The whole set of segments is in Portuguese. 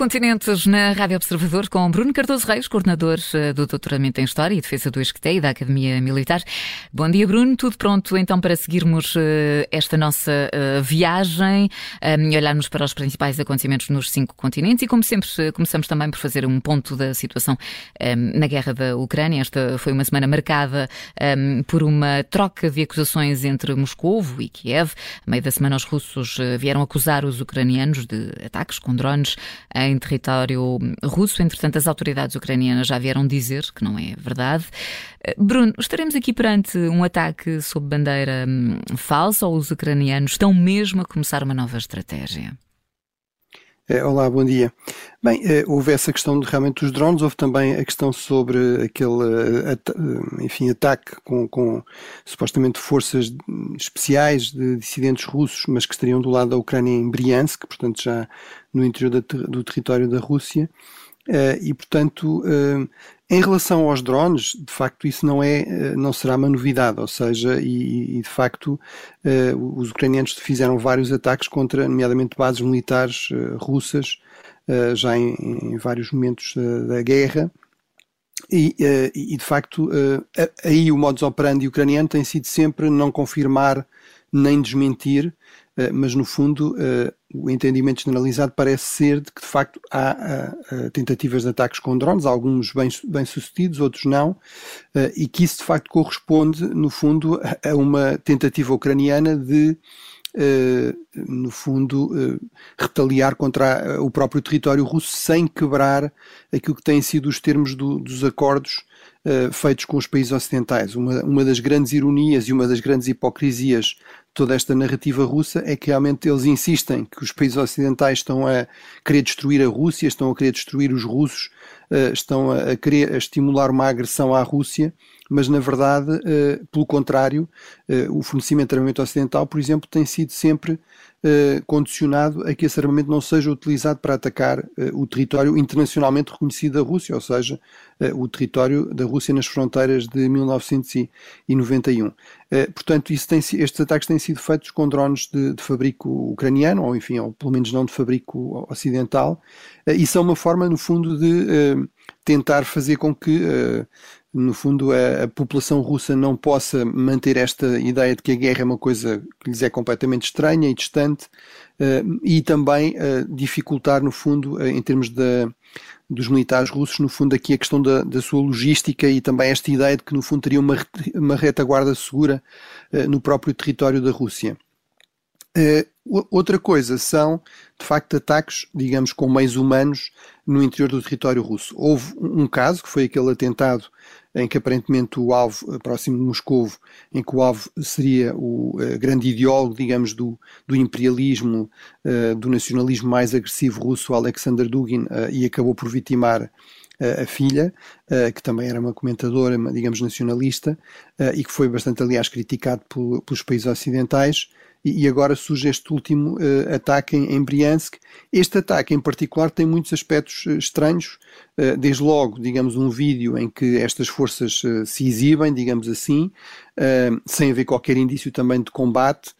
continentes na Rádio Observador com Bruno Cardoso Reis, coordenador eh, do Doutoramento em História e Defesa do Esqueté e da Academia Militar. Bom dia, Bruno. Tudo pronto então para seguirmos eh, esta nossa eh, viagem e olharmos para os principais acontecimentos nos cinco continentes e, como sempre, começamos também por fazer um ponto da situação na guerra da Ucrânia. Esta foi uma semana marcada por uma troca de acusações entre Moscou e Kiev. A meio da semana, os russos vieram acusar os ucranianos de ataques com drones em território russo. Entretanto, as autoridades ucranianas já vieram dizer que não é verdade. Eh, Bruno, estaremos aqui perante um ataque sob bandeira hum, falsa ou os ucranianos estão mesmo a começar uma nova estratégia? É, olá, bom dia. Bem, é, houve essa questão de, realmente dos drones, houve também a questão sobre aquele eh, enfim, ataque com, com supostamente forças especiais de dissidentes russos, mas que estariam do lado da Ucrânia em Briansk, portanto já no interior do território da Rússia. E, portanto, em relação aos drones, de facto, isso não, é, eh, não será uma novidade, ou seja, e, e de facto uh, os ucranianos fizeram vários ataques contra, nomeadamente, bases militares uh, russas, uh, já em, em, vários momentos da guerra. E, e, de facto, aí o modus operandi ucraniano tem sido sempre não confirmar nem desmentir, mas no fundo o entendimento generalizado parece ser de que de facto há uh, tentativas de ataques com drones, alguns bem, bem outros não, uh, e que isso de facto corresponde, no fundo, a, uma tentativa ucraniana de, uh, no fundo, retaliar contra o próprio território russo sem quebrar aquilo que têm sido os termos do, dos acordos feitos com os países ocidentais. Uma, uma das grandes ironias e uma das grandes hipocrisias toda esta narrativa russa é que realmente eles insistem que os países ocidentais estão a querer destruir a Rússia, estão a querer destruir os russos, uh, estão a, a, querer a estimular uma agressão à Rússia, mas na verdade, uh, pelo contrário, uh, o fornecimento de armamento ocidental, por exemplo, tem sido sempre eh, condicionado a que esse armamento não seja utilizado para atacar uh, o território internacionalmente reconhecido da Rússia, ou seja, uh, o território da Rússia nas fronteiras de 1991. portanto, tem, estes ataques têm sido feitos com drones de, de, fabrico ucraniano, ou enfim, ou pelo menos não de fabrico ocidental, e são uma forma, no fundo, de tentar fazer com que no fundo, a, a, população russa não possa manter esta ideia de que a guerra é uma coisa que lhes é completamente estranha e distante, uh, e também uh, dificultar, no fundo, uh, em termos de, dos militares russos, no fundo, aqui a questão da, da, sua logística e também esta ideia de que, no fundo, teria uma, uma retaguarda segura no próprio território da Rússia. outra coisa são, de facto, ataques, digamos, com meios humanos no interior do território russo. Houve um caso, que foi aquele atentado em que aparentemente o alvo, eh, próximo de Moscovo, em que o alvo seria o uh, grande ideólogo, digamos, do, do imperialismo, uh, do nacionalismo mais agressivo russo, Alexander Dugin, e acabou por vitimar a filha, que também era uma comentadora, digamos, nacionalista, e que foi bastante, aliás, criticado pelos países ocidentais e agora surge este último uh, ataque em, em, Briansk. Este ataque em particular tem muitos aspectos uh, estranhos, uh, desde logo, digamos, um vídeo em que estas forças se exibem, digamos assim, sem haver qualquer indício também de combate,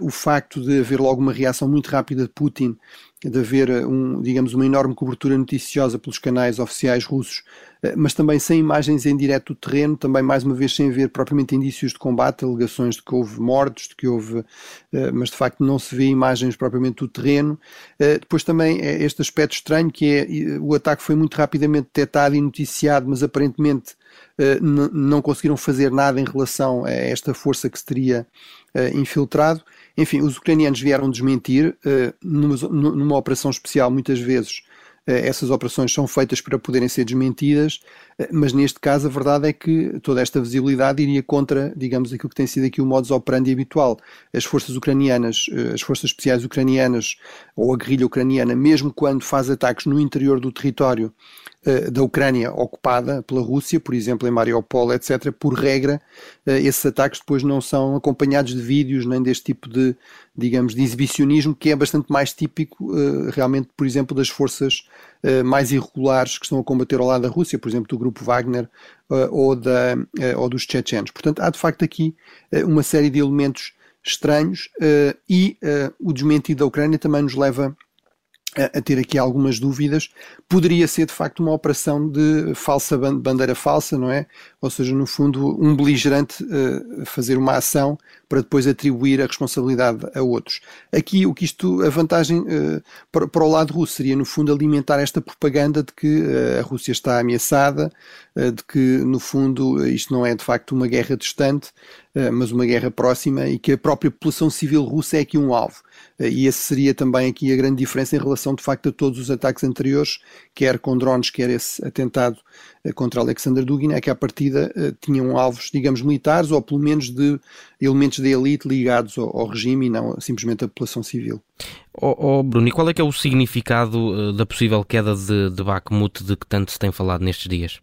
o facto de haver logo uma reação muito rápida de Putin de haver, eh, um, digamos, uma enorme cobertura noticiosa pelos canais oficiais russos, eh, mas também sem imagens em direto do terreno, também mais uma vez sem haver propriamente indícios de combate, alegações de que houve mortos, de que houve, eh, mas de facto não se vê imagens propriamente do terreno. Depois também é este aspecto estranho que é o ataque foi muito rapidamente detectado e noticiado, mas aparentemente não conseguiram fazer nada em relação a esta força que se teria infiltrado. Enfim, os ucranianos vieram desmentir, numa, numa, operação especial, muitas vezes essas operações são feitas para poderem ser desmentidas, uh, mas neste caso a verdade é que toda esta visibilidade iria contra, digamos, aquilo que tem sido aqui o modus operandi habitual. As forças ucranianas, as forças especiais ucranianas ou a guerrilha ucraniana, mesmo quando faz ataques no interior do território eh, da Ucrânia ocupada pela Rússia, por exemplo, em Mariupol, etc., por regra, eh, esses ataques depois não são acompanhados de vídeos nem deste tipo de, digamos, de exibicionismo, que é bastante mais típico, eh, realmente, por exemplo, das forças mais irregulares que estão a combater ao lado da Rússia, por exemplo, do grupo Wagner ou, da, ou dos chechenos. Portanto, há de facto aqui uma série de elementos estranhos e o desmentido da Ucrânia também nos leva a, ter aqui algumas dúvidas, poderia ser de facto uma operação de falsa bandeira falsa, não é? Ou seja, no fundo, um beligerante uh, fazer uma ação para depois atribuir a responsabilidade a outros. Aqui, o que isto, a vantagem uh, para, para, o lado russo seria, no fundo, alimentar esta propaganda de que uh, a Rússia está ameaçada, de que, no fundo, isto não é de facto uma guerra distante, mas uma guerra próxima e que a própria população civil russa é aqui um alvo. Eh, e esse seria também aqui a grande diferença em relação, de facto, a todos os ataques anteriores, quer com drones, quer esse atentado eh, contra Alexander Dugin, é que à partida eh, tinham alvos, digamos, militares ou pelo menos de elementos da elite ligados ao, ao regime e não simplesmente a população civil. Oh, oh, Bruno, e qual é que é o significado da possível queda de, de Bakhmut de que tanto se tem falado nestes dias?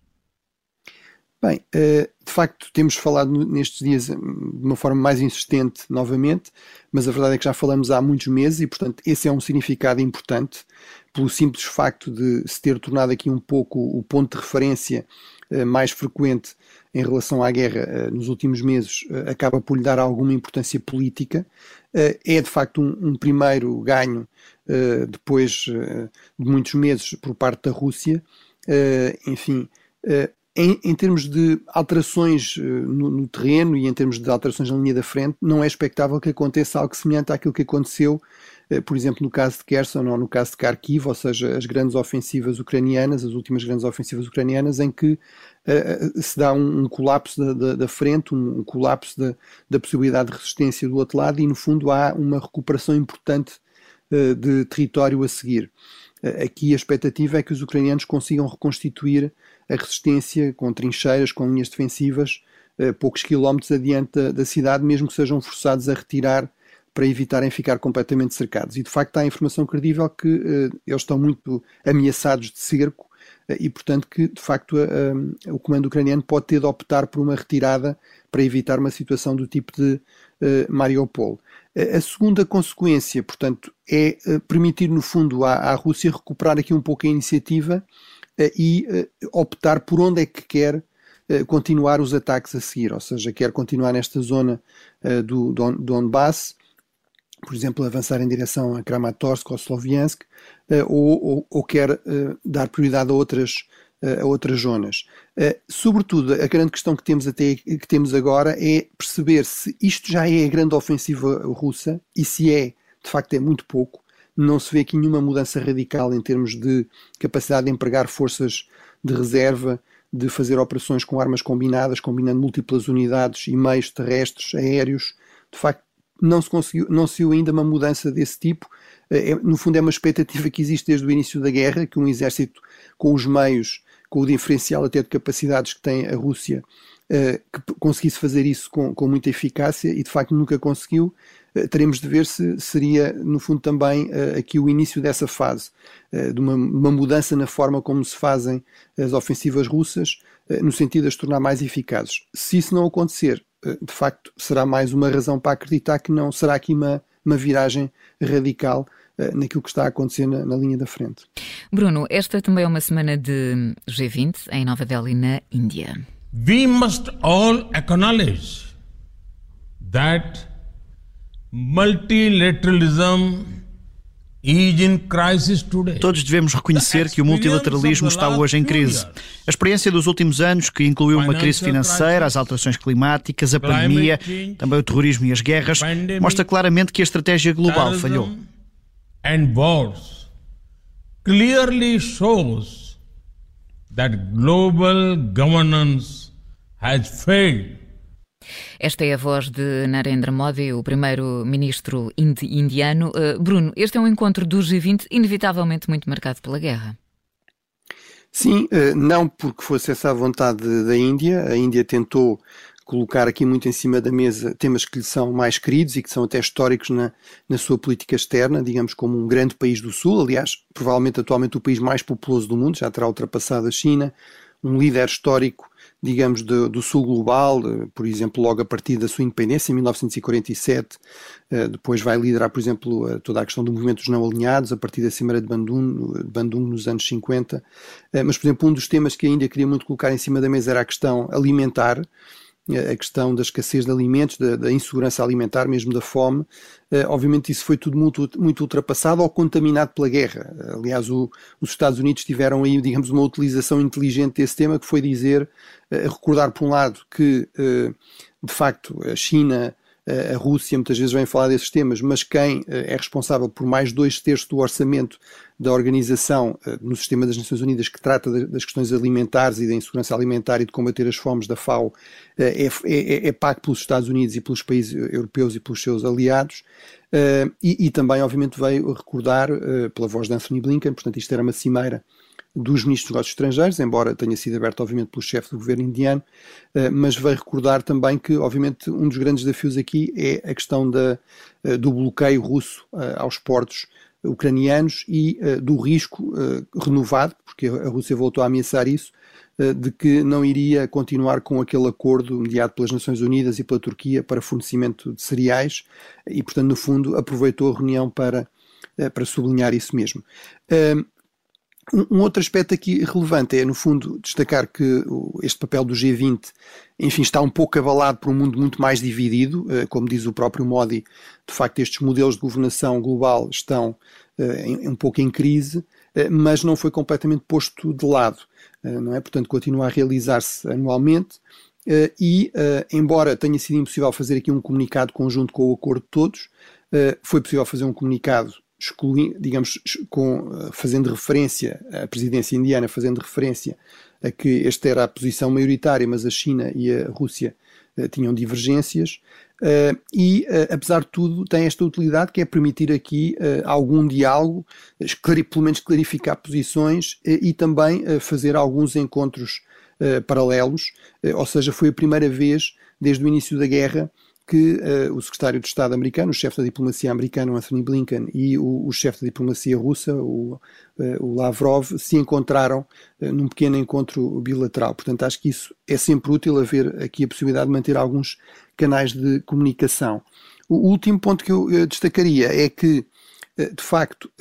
Bem, de facto temos falado nestes dias hum, de uma forma mais insistente novamente, mas a verdade é que já falamos há muitos meses e, portanto, esse é um significado importante pelo simples facto de se ter tornado aqui um pouco o ponto de referência uh, mais frequente em relação à guerra uh, nos últimos meses, uh, acaba por lhe dar alguma importância política. é de facto um, um primeiro ganho depois de muitos meses por parte da Rússia. enfim, em, em, termos de alterações uh, no, no, terreno e em termos de alterações na linha da frente, não é expectável que aconteça algo semelhante àquilo que aconteceu, uh, por exemplo, no caso de Kherson ou no caso de Kharkiv, ou seja, as grandes ofensivas ucranianas, as últimas grandes ofensivas ucranianas, em que uh, se dá um, um colapso da, da, da frente, um, um colapso da, da, possibilidade de resistência do outro lado e, no fundo, há uma recuperação importante de território a seguir. Aqui a expectativa é que os ucranianos consigam reconstituir a resistência com trincheiras, com linhas defensivas, eh, poucos quilómetros adiante da, da cidade, mesmo que sejam forçados a retirar para evitarem ficar completamente cercados. E de facto há informação credível que uh, eles estão muito ameaçados de cerco uh, e, portanto, que de facto o comando ucraniano pode ter de optar por uma retirada para evitar uma situação do tipo de Mariupol. A segunda consequência, portanto, é permitir, no fundo, à, Rússia recuperar aqui um pouco a iniciativa eh, e eh, optar por onde é que quer eh, continuar os ataques a seguir, ou seja, quer continuar nesta zona do Donbass, por exemplo, avançar em direção a Kramatorsk ou Sloviansk, ou, ou, ou quer dar prioridade a outras, a outras zonas. Sobretudo, a grande questão que temos, até, que temos agora é perceber se isto já é a grande ofensiva russa e se é, de facto, é muito pouco, não se vê aqui nenhuma mudança radical em termos de capacidade de empregar forças de reserva, de fazer operações com armas combinadas, combinando múltiplas unidades e meios terrestres, aéreos. De facto, não se conseguiu, não se viu ainda uma mudança desse tipo. É, no fundo, é uma expectativa que existe desde o início da guerra, que um exército com os meios, com o diferencial até de capacidades que tem a Rússia, eh, que conseguisse fazer isso com, com muita eficácia e de facto nunca conseguiu. Eh, teremos de ver se seria, no fundo, também uh, aqui o início dessa fase, de uma, uma, mudança na forma como se fazem as ofensivas russas, no sentido de as tornar mais eficazes. Se isso não acontecer, de facto, será mais uma razão para acreditar que não será aqui uma, uma viragem radical naquilo que está a acontecer na, na, linha da frente. Bruno, esta também é uma semana de G20 em Nova Delhi, na Índia. We must all acknowledge that multilateralism Todos devemos reconhecer que o multilateralismo está hoje em crise. A experiência dos últimos anos, que incluiu uma crise financeira, as alterações climáticas, a pandemia, também o terrorismo e as guerras, mostra claramente que a estratégia global falhou. And wars clearly shows that global governance has failed esta é a voz de Narendra Modi, o primeiro-ministro indiano. Uh, Bruno, este é um encontro do G20 inevitavelmente muito marcado pela guerra. Sim, uh, não porque fosse essa a vontade da Índia. A Índia tentou colocar aqui muito em cima da mesa temas que lhe são mais queridos e que são até históricos na, na sua política externa, digamos como um grande país do Sul, aliás, provavelmente atualmente o país mais populoso do mundo, já terá ultrapassado a China, um líder histórico digamos, do, do, sul global, por exemplo, logo a partir da sua independência, em 1947, eh, depois vai liderar, por exemplo, toda a questão do movimento dos não alinhados, a partir da Cimeira de Bandung, Bandung nos anos 50. Eh, mas, por exemplo, um dos temas que a Índia queria muito colocar em cima da mesa era a questão alimentar, a questão da escassez de alimentos, da, da insegurança alimentar, mesmo da fome. Uh, obviamente isso foi tudo muito, muito ultrapassado ou contaminado pela guerra. Aliás, o, os Estados Unidos tiveram aí, digamos, uma utilização inteligente desse tema, que foi dizer, uh, recordar por um lado que, uh, de facto, a China a Rússia muitas vezes vem falar desses temas, mas quem é responsável por mais dois terços do orçamento da organização no sistema das Nações Unidas que trata das questões alimentares e da insegurança alimentar e de combater as fomes da FAO é, é, é pago pelos Estados Unidos e pelos países europeus e pelos seus aliados. E, e também, obviamente, veio recordar, pela voz de Anthony Blinken, portanto, isto era uma cimeira dos ministros dos negócios estrangeiros, embora tenha sido aberto, obviamente, pelo chefe do governo indiano, eh, mas veio recordar também que, obviamente, um dos grandes desafios aqui é a questão da, eh, do bloqueio russo eh, aos portos ucranianos e do risco renovado, porque a Rússia voltou a ameaçar isso, de que não iria continuar com aquele acordo mediado pelas Nações Unidas e pela Turquia para fornecimento de cereais e, portanto, no fundo, aproveitou a reunião para, para sublinhar isso mesmo. Um outro aspecto aqui relevante é, no fundo, destacar que este papel do G20, enfim, está um pouco abalado por um mundo muito mais dividido, eh, como diz o próprio Modi, de facto estes modelos de governação global estão uh, um pouco em crise, uh, mas não foi completamente posto de lado, não é? Portanto, continua a realizar-se anualmente e, embora tenha sido impossível fazer aqui um comunicado conjunto com o acordo de todos, foi possível fazer um comunicado digamos, com, eh, fazendo referência, à presidência indiana fazendo referência a que esta era a posição maioritária, mas a China e a Rússia uh, tinham divergências, uh, e, uh, apesar de tudo, tem esta utilidade que é permitir aqui algum diálogo, pelo menos clarificar posições e também fazer alguns encontros paralelos, ou seja, foi a primeira vez desde o início da guerra que uh, o secretário de Estado americano, o chefe da diplomacia americana, Anthony Blinken, e o, o chefe da diplomacia russa, o, uh, o Lavrov, se encontraram uh, num pequeno encontro bilateral. Portanto, acho que isso é sempre útil haver aqui a possibilidade de manter alguns canais de comunicação. O último ponto que eu destacaria é que, de facto,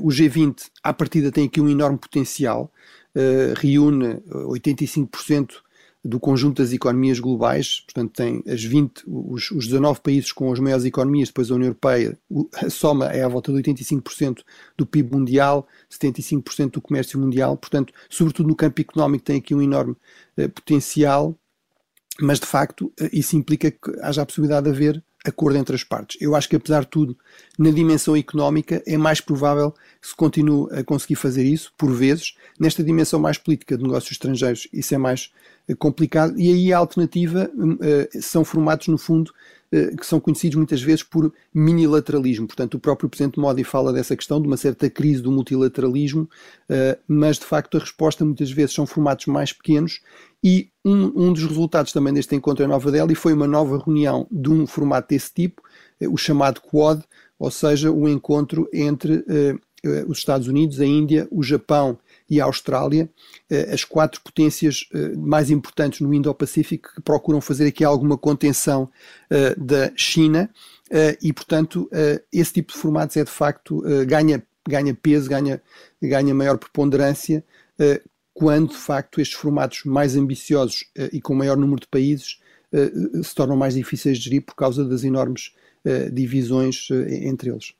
o G20, à partida, tem aqui um enorme potencial, reúne 85% do conjunto das economias globais, portanto tem as 20, os, os 19 países com as maiores economias, depois a União Europeia, a soma é à volta de 85% do PIB mundial, 75% do comércio mundial, portanto, sobretudo no campo económico tem aqui um enorme uh, potencial, mas de facto uh, isso implica que haja a possibilidade de haver acordo entre as partes. Eu acho que, apesar de tudo, na dimensão económica, é mais provável que se continue a conseguir fazer isso, por vezes. Nesta dimensão mais política de negócios estrangeiros, isso é mais eh, complicado. E aí a alternativa uh, são formatos, no fundo, uh, que são conhecidos muitas vezes por minilateralismo. Portanto, o próprio Presidente Modi fala dessa questão, de uma certa crise do multilateralismo, mas de facto a resposta muitas vezes são formatos mais pequenos e um, um dos resultados também deste encontro em Nova Delhi foi uma nova reunião de um formato desse tipo, o chamado Quad, ou seja, o encontro entre os Estados Unidos, a Índia, o Japão e a Austrália, eh, as quatro potências eh, mais importantes no Indo-Pacífico que procuram fazer aqui alguma contenção eh, da China e, portanto, esse tipo de formatos é de facto ganha, ganha peso, ganha, ganha maior preponderância quando de facto estes formatos mais ambiciosos e com maior número de países se tornam mais difíceis de gerir por causa das enormes divisões entre eles.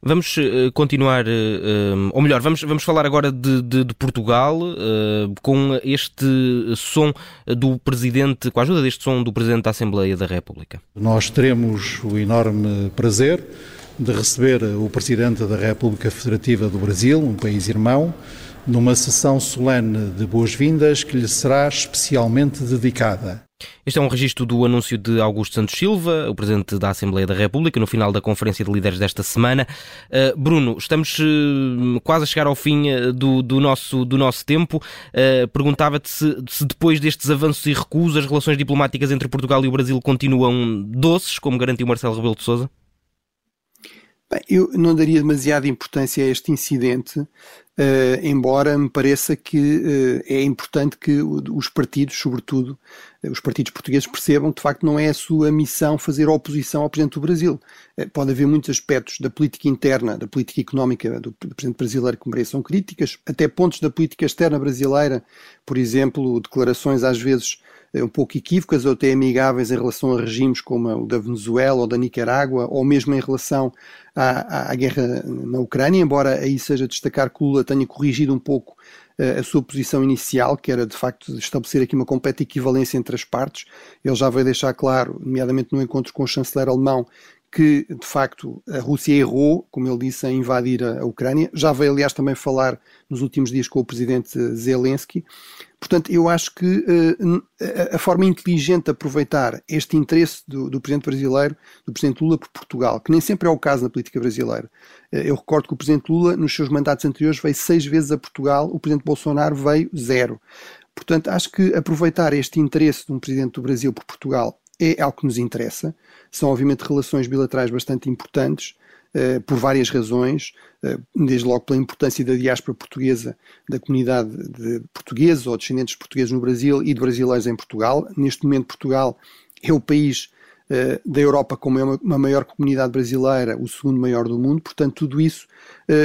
Vamos uh, continuar, uh, um, ou melhor, vamos, vamos falar agora de, de, de Portugal, com este som do Presidente, com a ajuda deste som do Presidente da Assembleia da República. Nós teremos o enorme prazer de receber o Presidente da República Federativa do Brasil, um país irmão, numa sessão solene de boas-vindas que lhe será especialmente dedicada. Este é um registro do anúncio de Augusto Santos Silva, o Presidente da Assembleia da República, no final da Conferência de Líderes desta semana. Uh, Bruno, estamos uh, quase a chegar ao fim uh, do, do, nosso, do nosso tempo. Perguntava-te se, se, depois destes avanços e recuos as relações diplomáticas entre Portugal e o Brasil continuam doces, como garantiu Marcelo Rebelo de Sousa? Bem, eu não daria demasiada importância a este incidente, Uh, embora me pareça que uh, é importante que os partidos, sobretudo uh, os partidos portugueses, percebam que de facto não é a sua missão fazer oposição ao Presidente do Brasil. pode haver muitos aspectos da política interna, da política económica do, do Presidente brasileiro que mereçam críticas, até pontos da política externa brasileira, por exemplo, declarações às vezes um pouco equívocas ou até amigáveis em relação a regimes como o da Venezuela ou da Nicarágua, ou mesmo em relação à, à guerra na Ucrânia, embora aí seja destacar que Lula tenha corrigido um pouco a sua posição inicial, que era de facto estabelecer aqui uma completa equivalência entre as partes. Ele já veio deixar claro, nomeadamente no encontro com o chanceler alemão, que de facto a Rússia errou, como ele disse, em invadir a, Ucrânia. Já veio, aliás, também falar nos últimos dias com o presidente Zelensky. Portanto, eu acho que uh, a forma inteligente de aproveitar este interesse do, do, presidente brasileiro, do presidente Lula por Portugal, que nem sempre é o caso na política brasileira. Uh, eu recordo que o presidente Lula, nos seus mandatos anteriores, veio seis vezes a Portugal, o presidente Bolsonaro veio zero. Portanto, acho que aproveitar este interesse de um presidente do Brasil por Portugal é algo que nos interessa. São, obviamente, relações bilaterais bastante importantes, uh, por várias razões, uh, desde logo pela importância da diáspora portuguesa, da comunidade de portugueses ou descendentes portugueses no Brasil e de brasileiros em Portugal. Neste momento, Portugal é o país uh, da Europa com uma maior comunidade brasileira, o segundo maior do mundo, portanto, tudo isso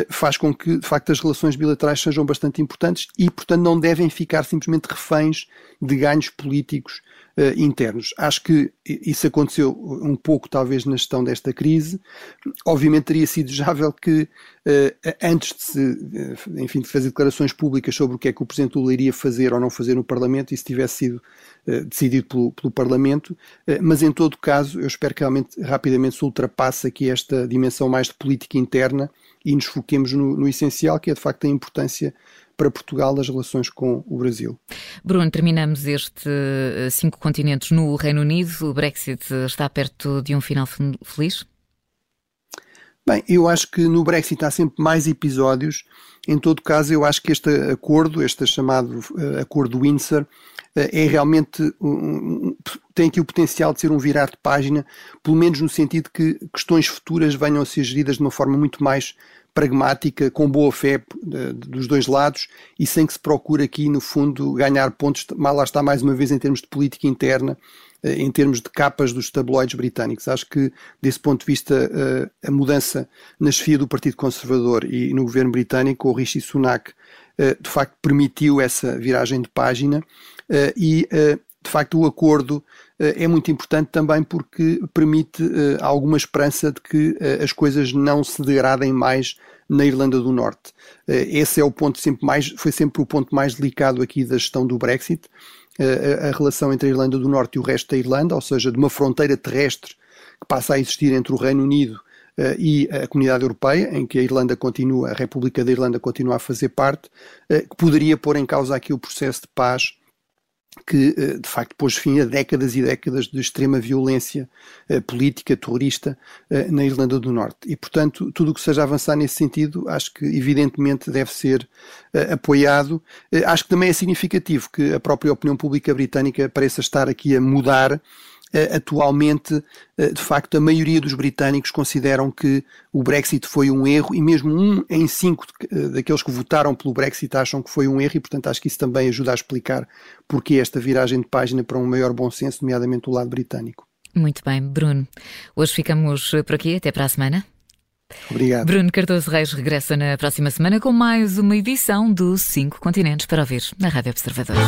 faz com que, de facto, as relações bilaterais sejam bastante importantes e, portanto, não devem ficar simplesmente reféns de ganhos políticos uh, internos. Acho que isso aconteceu um pouco, talvez, na gestão desta crise. Obviamente teria sido desejável que, uh, antes de, se, enfim, de fazer declarações públicas sobre o que é que o Presidente Lula iria fazer ou não fazer no Parlamento, isso tivesse sido decidido pelo, pelo Parlamento, mas em todo caso, eu espero que realmente rapidamente se ultrapasse aqui esta dimensão mais de política interna e nos foquemos no, no essencial, que é de facto a importância para Portugal das relações com o Brasil. Bruno, terminamos este eh, cinco continentes no Reino Unido. O Brexit está perto de um final feliz? Bem, eu acho que no Brexit há sempre mais episódios. Em todo caso, eu acho que este acordo, este chamado uh, acordo Windsor, uh, é realmente um, tem aqui o potencial de ser um virar de página, pelo menos no sentido que questões futuras venham a ser geridas de uma forma muito mais pragmática, com boa fé dos dois lados e sem que se procure aqui, no fundo, ganhar pontos, lá está mais uma vez em termos de política interna, eh, em termos de capas dos tabloides britânicos. Acho que, desse ponto de vista, eh, a mudança na chefia do Partido Conservador e no governo britânico, o Rishi Sunak, eh, de facto, permitiu essa viragem de página e de facto, o acordo é muito importante também porque permite alguma esperança de que as coisas não se degradem mais na Irlanda do Norte. Esse é o ponto sempre mais, foi sempre o ponto mais delicado aqui da gestão do Brexit, a, a relação entre a Irlanda do Norte e o resto da Irlanda, ou seja, de uma fronteira terrestre que passa a existir entre o Reino Unido Uh, e a Comunidade Europeia, em que a Irlanda continua, a República da Irlanda continua a fazer parte, uh, que poderia pôr em causa aqui o processo de paz que eh, de facto pôs fim a décadas e décadas de extrema violência eh, política, terrorista eh, na Irlanda do Norte. E, portanto, tudo o que seja avançar nesse sentido, acho que evidentemente deve ser apoiado. Acho que também é significativo que a própria opinião pública britânica pareça estar aqui a mudar atualmente, eh, de facto, a maioria dos britânicos consideram que o Brexit foi um erro e mesmo um em cinco eh, daqueles que votaram pelo Brexit acham que foi um erro e, portanto, acho que isso também ajuda a explicar porque esta viragem de página para um maior bom senso, nomeadamente do lado britânico. Muito bem, Bruno. Hoje ficamos por aqui. Até para a semana. Obrigado. Bruno Cardoso Reis regressa na próxima semana com mais uma edição do Cinco Continentes para ouvir na Rádio Observadores.